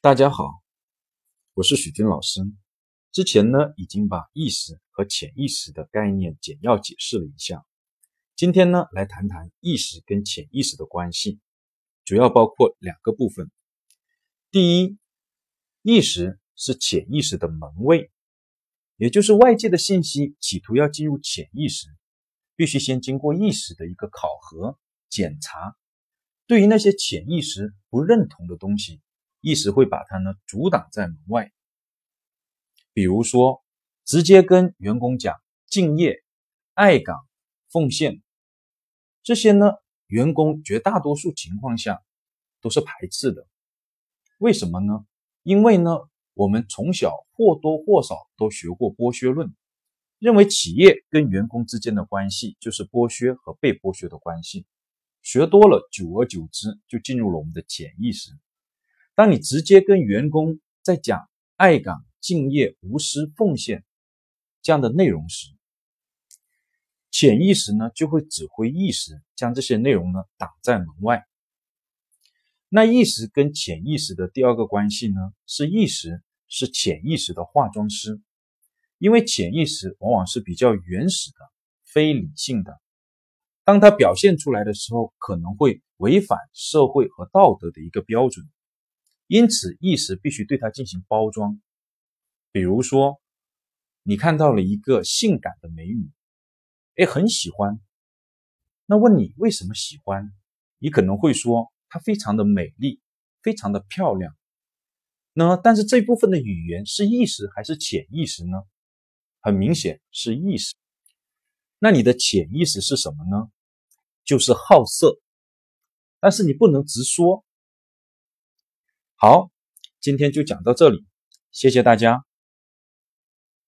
大家好，我是许军老师。之前呢，已经把意识和潜意识的概念简要解释了一下。今天呢，来谈谈意识跟潜意识的关系，主要包括两个部分。第一，意识是潜意识的门卫，也就是外界的信息企图要进入潜意识，必须先经过意识的一个考核检查。对于那些潜意识不认同的东西，意识会把它呢阻挡在门外。比如说，直接跟员工讲敬业、爱岗、奉献。这些呢，员工绝大多数情况下都是排斥的。为什么呢？因为呢，我们从小或多或少都学过剥削论，认为企业跟员工之间的关系就是剥削和被剥削的关系。学多了，久而久之就进入了我们的潜意识。当你直接跟员工在讲爱岗、敬业、无私、奉献这样的内容时，潜意识呢就会指挥意识将这些内容呢挡在门外。那意识跟潜意识的第二个关系呢，是意识是潜意识的化妆师，因为潜意识往往是比较原始的、非理性的，当它表现出来的时候，可能会违反社会和道德的一个标准，因此意识必须对它进行包装。比如说，你看到了一个性感的美女。哎，很喜欢。那问你为什么喜欢？你可能会说她非常的美丽，非常的漂亮。那但是这部分的语言是意识还是潜意识呢？很明显是意识。那你的潜意识是什么呢？就是好色。但是你不能直说。好，今天就讲到这里，谢谢大家。